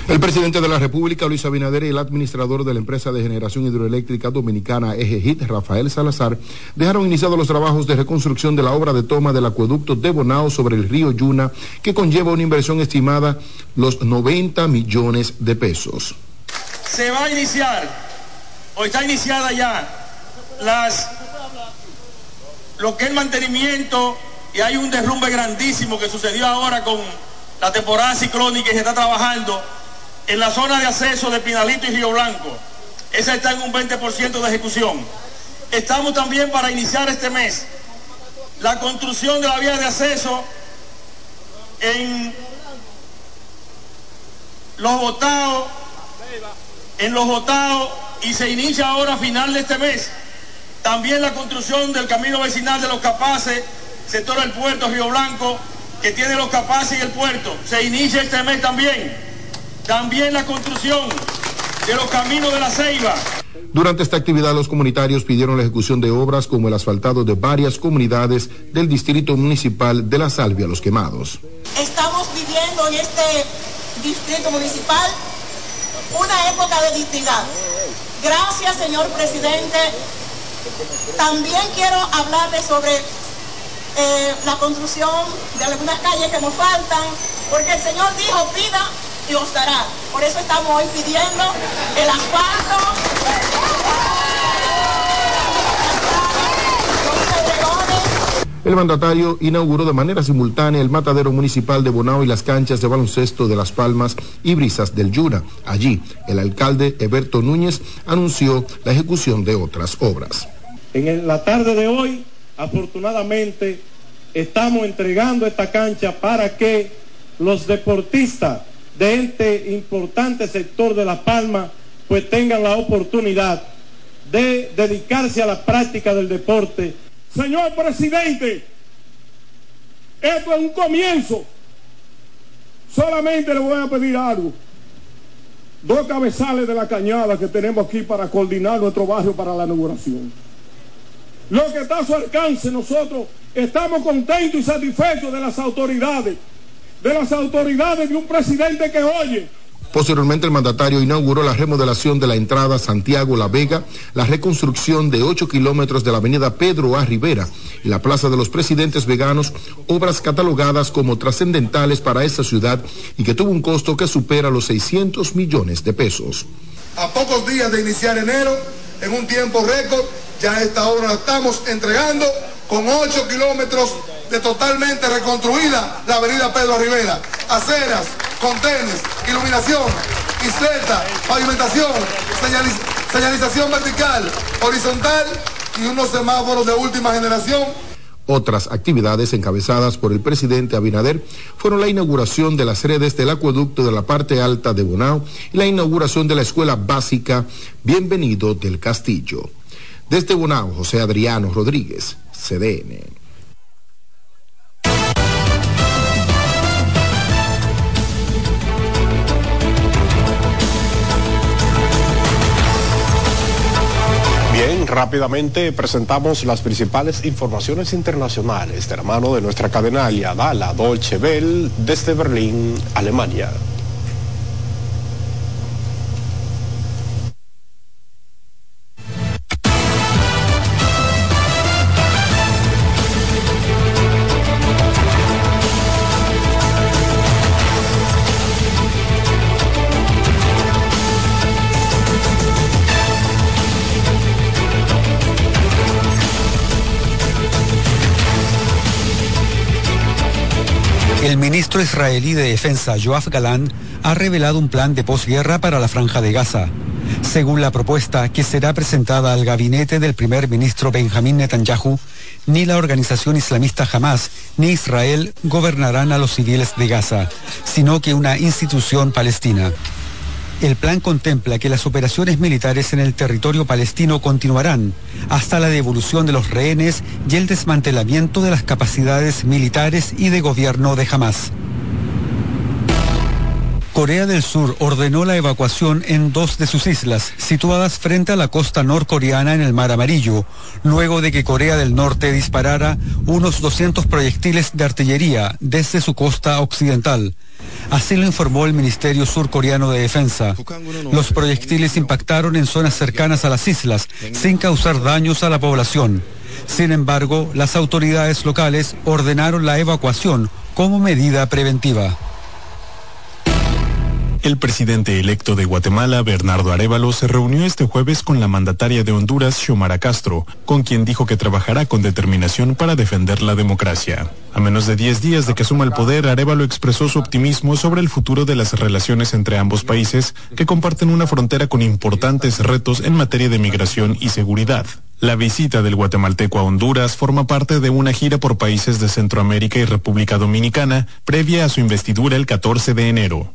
El presidente de la República, Luis Abinader, y el administrador de la empresa de generación hidroeléctrica dominicana EGEHIT, Rafael Salazar, dejaron iniciados los trabajos de reconstrucción de la obra de toma del acueducto de Bonao sobre el río Yuna, que conlleva una inversión estimada los 90 millones de pesos. se va a iniciar, o está iniciada ya, las, lo que es el mantenimiento, y hay un derrumbe grandísimo que sucedió ahora con la temporada ciclónica y se está trabajando en la zona de acceso de Pinalito y Río Blanco. Esa está en un 20% de ejecución. Estamos también para iniciar este mes la construcción de la vía de acceso en los botados, en los botados y se inicia ahora a final de este mes. También la construcción del camino vecinal de los Capaces, sector del puerto Río Blanco, que tiene los Capaces y el puerto. Se inicia este mes también. También la construcción de los caminos de la Ceiba. Durante esta actividad, los comunitarios pidieron la ejecución de obras como el asfaltado de varias comunidades del distrito municipal de La Salvia Los Quemados. Estamos viviendo en este distrito municipal una época de dignidad. Gracias, señor presidente. También quiero hablarles sobre eh, la construcción de algunas calles que nos faltan, porque el Señor dijo, pida y os dará. Por eso estamos hoy pidiendo el asfalto. El mandatario inauguró de manera simultánea el matadero municipal de Bonao y las canchas de baloncesto de Las Palmas y Brisas del Yuna. Allí, el alcalde Eberto Núñez anunció la ejecución de otras obras. En la tarde de hoy, afortunadamente, estamos entregando esta cancha para que los deportistas de este importante sector de La Palma pues tengan la oportunidad de dedicarse a la práctica del deporte. Señor presidente, esto es un comienzo. Solamente le voy a pedir algo. Dos cabezales de la cañada que tenemos aquí para coordinar nuestro barrio para la inauguración. Lo que está a su alcance, nosotros estamos contentos y satisfechos de las autoridades, de las autoridades de un presidente que oye, Posteriormente, el mandatario inauguró la remodelación de la entrada Santiago-La Vega, la reconstrucción de 8 kilómetros de la avenida Pedro A. Rivera y la Plaza de los Presidentes Veganos, obras catalogadas como trascendentales para esta ciudad y que tuvo un costo que supera los 600 millones de pesos. a pocos días de iniciar enero, en un tiempo récord, ya esta obra la estamos entregando con 8 kilómetros de totalmente reconstruida la avenida Pedro Rivera. Aceras, contenes, iluminación, isleta, pavimentación, señaliz- señalización vertical, horizontal y unos semáforos de última generación Otras actividades encabezadas por el presidente Abinader fueron la inauguración de las redes del acueducto de la parte alta de Bonao y la inauguración de la escuela básica Bienvenido del Castillo. Desde Bonao, José Adriano Rodríguez, CDN. Bien, Rápidamente presentamos las principales informaciones internacionales de la mano de nuestra cadena aliada, la Dolce Bell, desde Berlín, Alemania. El ministro israelí de Defensa, Yoav Galan, ha revelado un plan de posguerra para la franja de Gaza. Según la propuesta que será presentada al gabinete del primer ministro Benjamín Netanyahu, ni la organización islamista Hamas ni Israel gobernarán a los civiles de Gaza, sino que una institución palestina. El plan contempla que las operaciones militares en el territorio palestino continuarán hasta la devolución de los rehenes y el desmantelamiento de las capacidades militares y de gobierno de Hamas. Corea del Sur ordenó la evacuación en dos de sus islas, situadas frente a la costa norcoreana en el Mar Amarillo, luego de que Corea del Norte disparara unos 200 proyectiles de artillería desde su costa occidental. Así lo informó el Ministerio Surcoreano de Defensa. Los proyectiles impactaron en zonas cercanas a las islas, sin causar daños a la población. Sin embargo, las autoridades locales ordenaron la evacuación como medida preventiva. El presidente electo de Guatemala, Bernardo Arevalo, se reunió este jueves con la mandataria de Honduras, Xiomara Castro, con quien dijo que trabajará con determinación para defender la democracia. A menos de 10 días de que asuma el poder, Arevalo expresó su optimismo sobre el futuro de las relaciones entre ambos países, que comparten una frontera con importantes retos en materia de migración y seguridad. La visita del guatemalteco a Honduras forma parte de una gira por países de Centroamérica y República Dominicana, previa a su investidura el 14 de enero.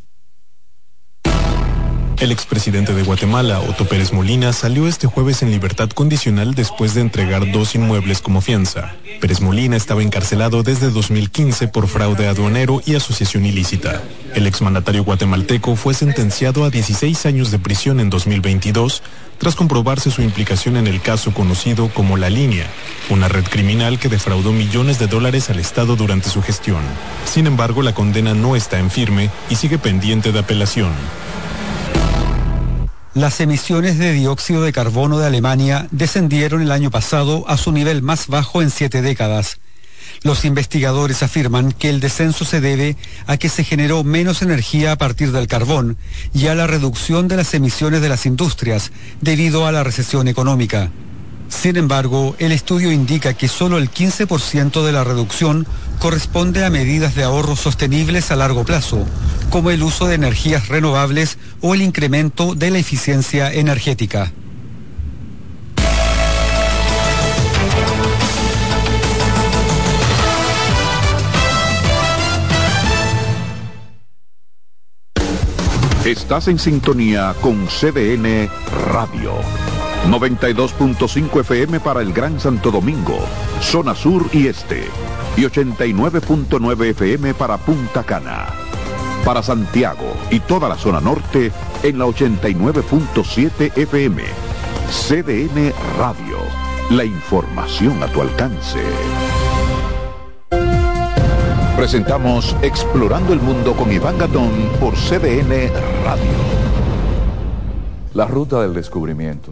El expresidente de Guatemala, Otto Pérez Molina, salió este jueves en libertad condicional después de entregar dos inmuebles como fianza. Pérez Molina estaba encarcelado desde 2015 por fraude aduanero y asociación ilícita. El exmandatario guatemalteco fue sentenciado a 16 años de prisión en 2022 tras comprobarse su implicación en el caso conocido como La Línea, una red criminal que defraudó millones de dólares al Estado durante su gestión. Sin embargo, la condena no está en firme y sigue pendiente de apelación. Las emisiones de dióxido de carbono de Alemania descendieron el año pasado a su nivel más bajo en siete décadas. Los investigadores afirman que el descenso se debe a que se generó menos energía a partir del carbón y a la reducción de las emisiones de las industrias debido a la recesión económica. Sin embargo, el estudio indica que solo el 15% de la reducción corresponde a medidas de ahorro sostenibles a largo plazo, como el uso de energías renovables o el incremento de la eficiencia energética. Estás en sintonía con CDN Radio. 92.5 FM para el Gran Santo Domingo, zona sur y este. Y 89.9 FM para Punta Cana. Para Santiago y toda la zona norte en la 89.7 FM. CDN Radio. La información a tu alcance. Presentamos Explorando el Mundo con Iván Gatón por CDN Radio. La ruta del descubrimiento.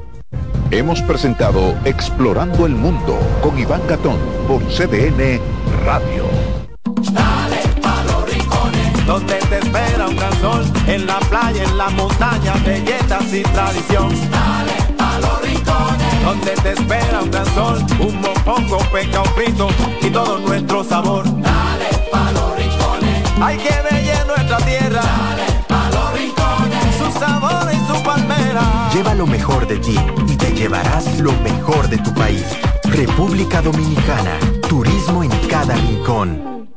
Hemos presentado Explorando el Mundo con Iván Gatón por CDN Radio. Dale pa' los rincones, donde te espera un gran sol, en la playa, en la montaña, belletas y tradición. Dale pa' los rincones, donde te espera un gran sol, un mopongo, peca, un frito y todo nuestro sabor. Dale pa' los rincones, hay que ver nuestra tierra. Dale pa' los rincones, su sabor y su palmera. Lleva lo mejor de ti y te llevarás lo mejor de tu país. República Dominicana. Turismo en cada rincón.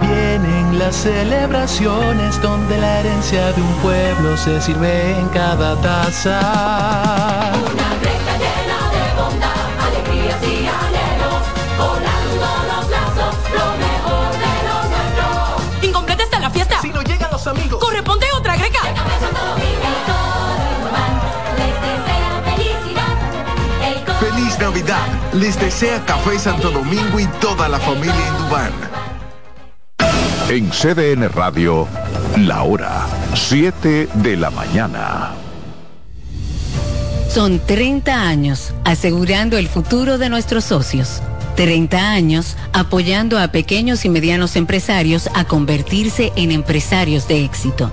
Vienen las celebraciones donde la herencia de un pueblo se sirve en cada taza. llena de bondad, alegrías y anhelos, volando los lazos, lo mejor de lo nuestro. Incompleta está la fiesta. Si no llegan los amigos. Corresponde Navidad. Les desea Café Santo Domingo y toda la familia Indubán. En CDN Radio, la hora 7 de la mañana. Son 30 años asegurando el futuro de nuestros socios. 30 años apoyando a pequeños y medianos empresarios a convertirse en empresarios de éxito.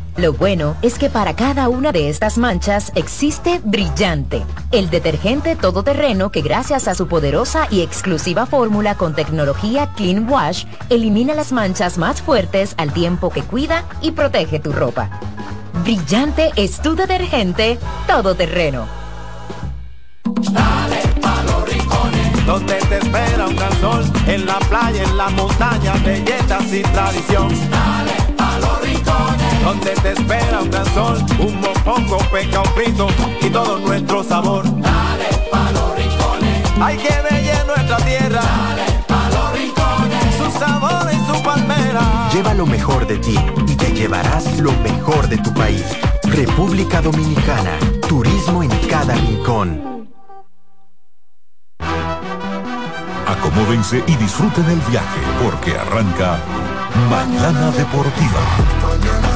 Lo bueno es que para cada una de estas manchas existe Brillante, el detergente todoterreno que gracias a su poderosa y exclusiva fórmula con tecnología Clean Wash elimina las manchas más fuertes al tiempo que cuida y protege tu ropa. Brillante es tu detergente todoterreno. donde te espera un gran sol, en la playa, en la montaña, belletas y tradición. Dale a los rincones, donde te espera un gran sol, un mopongo, peca, un frito y todo nuestro sabor. Dale a los rincones, hay que ver nuestra tierra. Dale a los rincones, su sabor y su palmera. Lleva lo mejor de ti y te llevarás lo mejor de tu país. República Dominicana. Turismo en cada rincón. Acomódense y disfruten el viaje porque arranca Mañana Deportiva.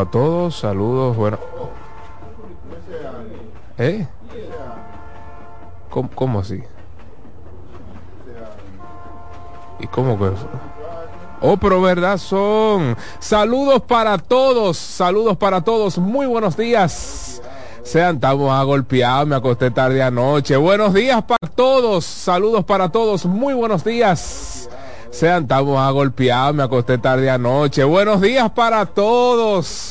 A todos, saludos, bueno. ¿Eh? ¿Cómo, cómo así? ¿Y cómo que eso? Oh, pero verdad son. Saludos para todos, saludos para todos. Muy buenos días. Sean, estamos agolpeados, me acosté tarde anoche. Buenos días para todos, saludos para todos. Muy buenos días. Sean, estamos agolpeados, me acosté tarde anoche. Buenos días para todos.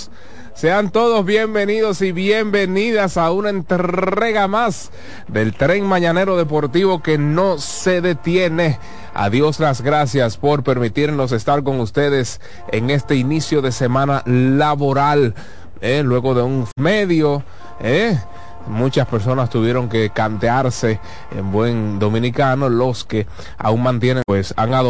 Sean todos bienvenidos y bienvenidas a una entrega más del tren mañanero deportivo que no se detiene. Adiós las gracias por permitirnos estar con ustedes en este inicio de semana laboral. eh, luego de un medio, eh, muchas personas tuvieron que cantearse en buen dominicano, los que aún mantienen, pues han adoptado